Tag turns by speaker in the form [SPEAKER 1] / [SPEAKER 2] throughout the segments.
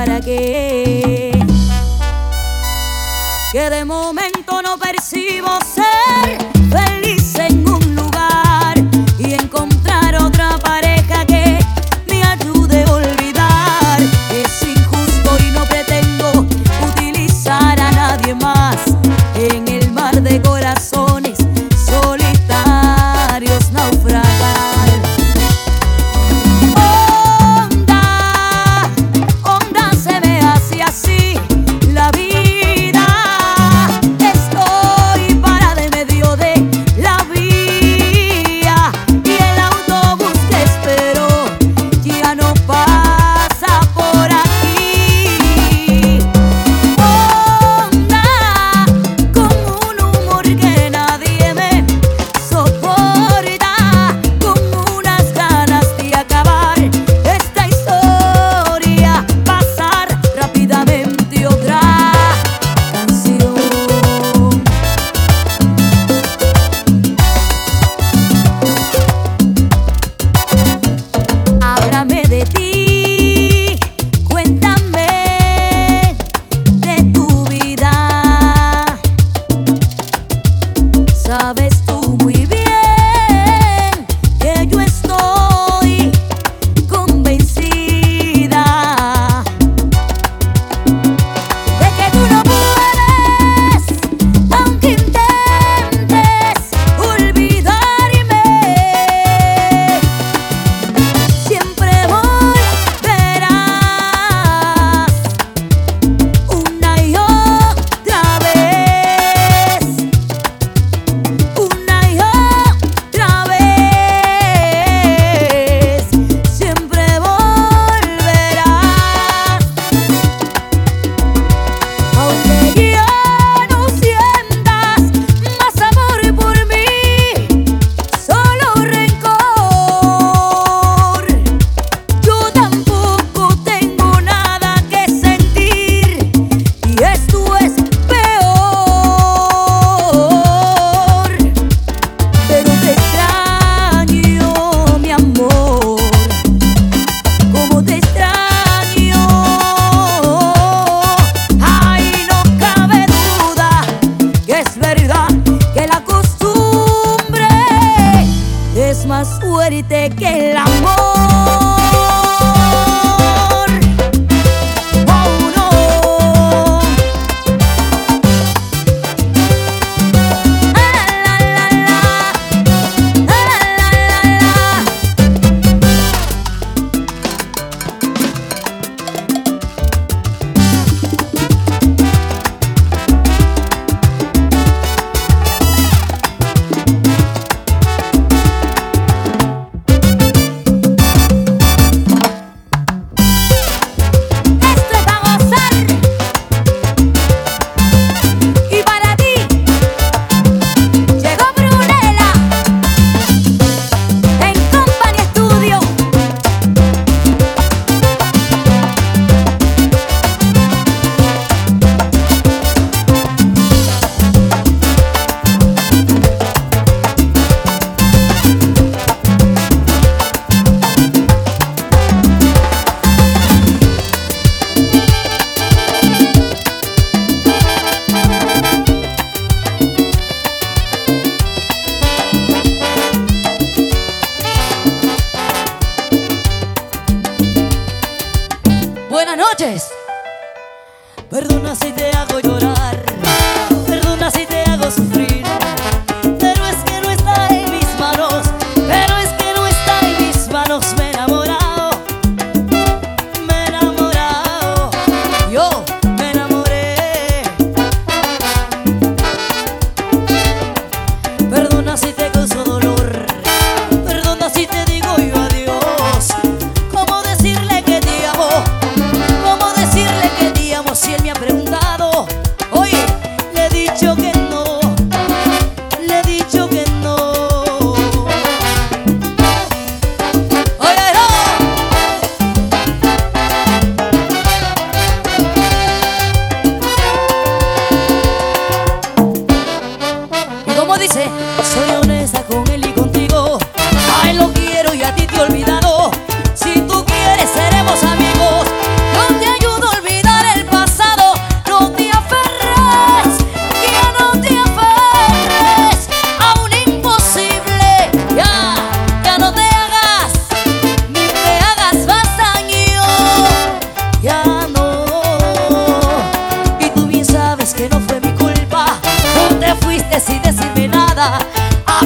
[SPEAKER 1] para qué. Que de momento.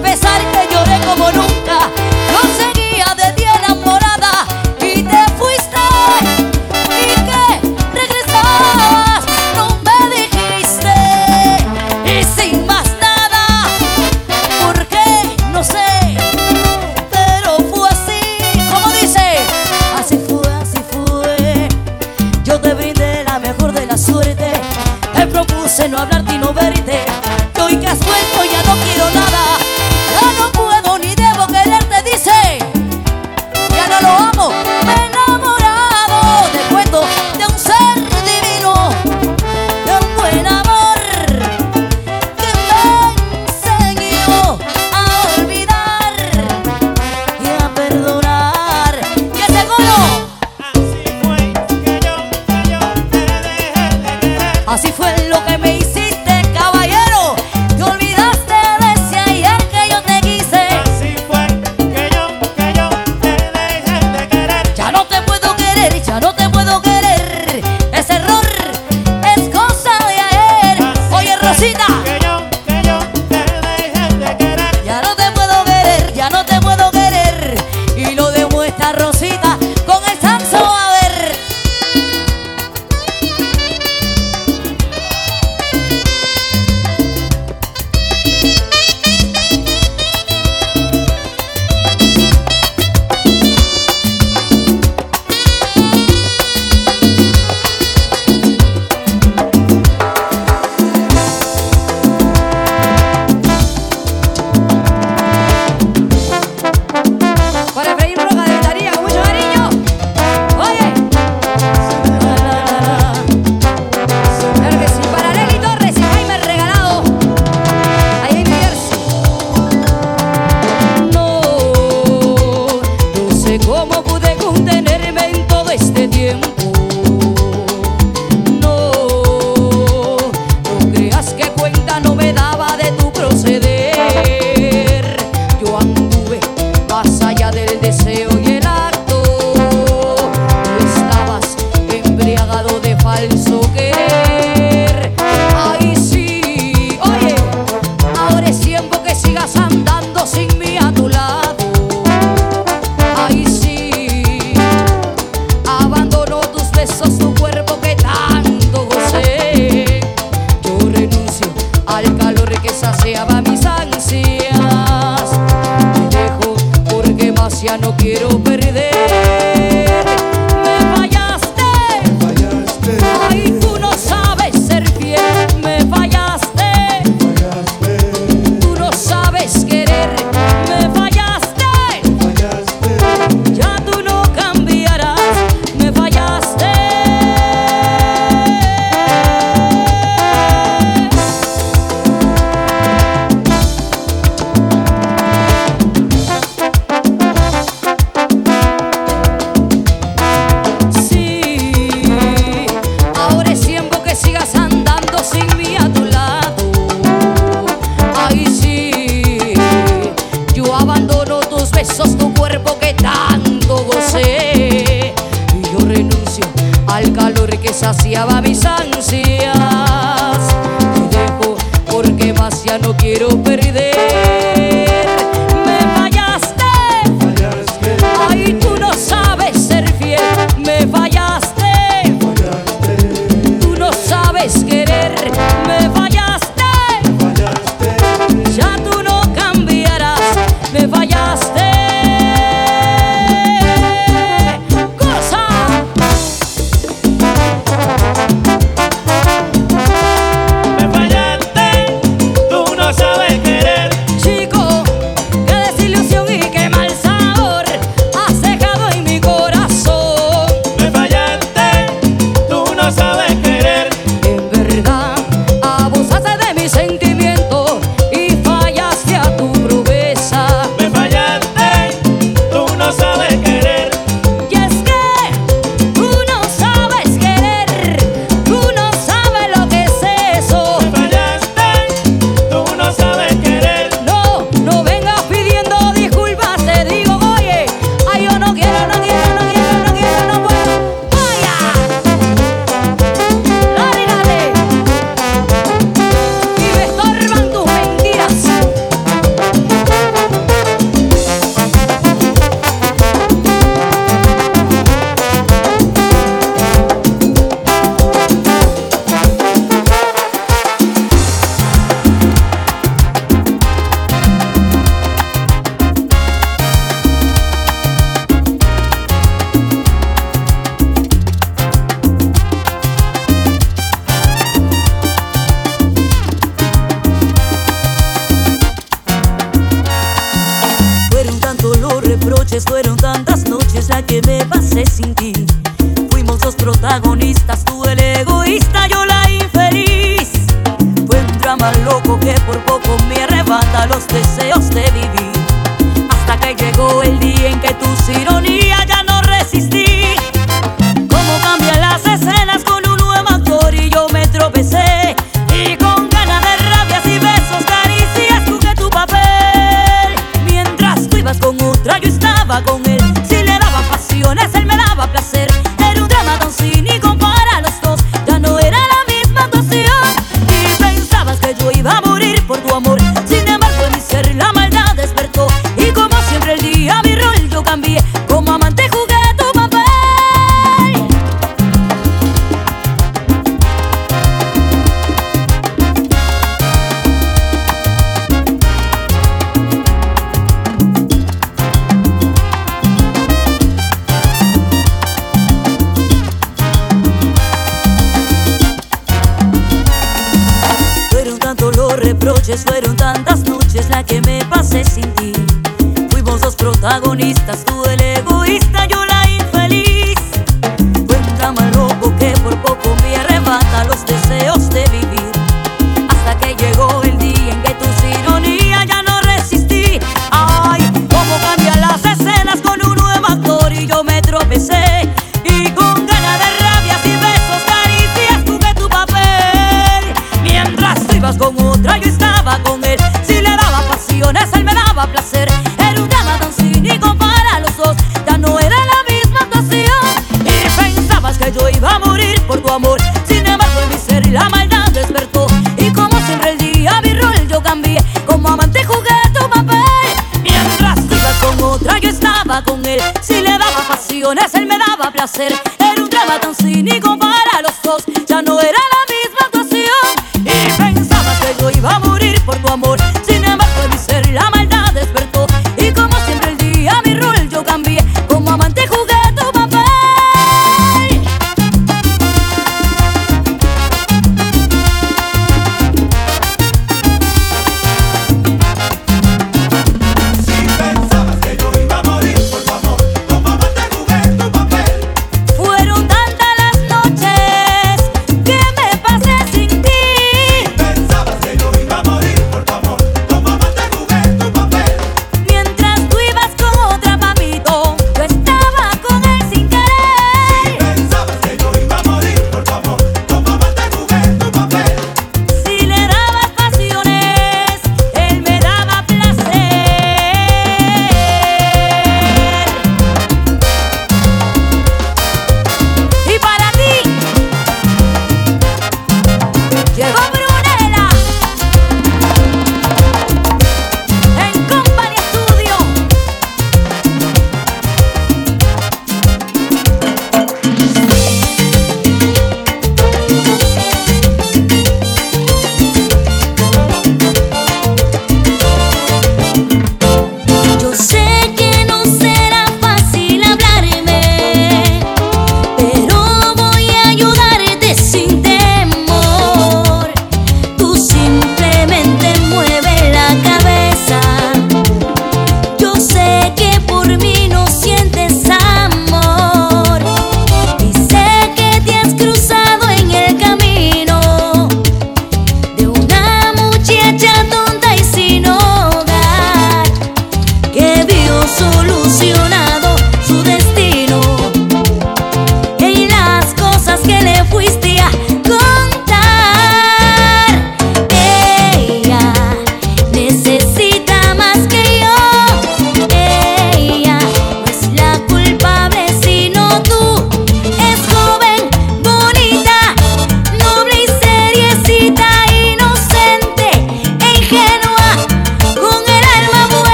[SPEAKER 1] Me fallaste, tú no Ah, c'est fou.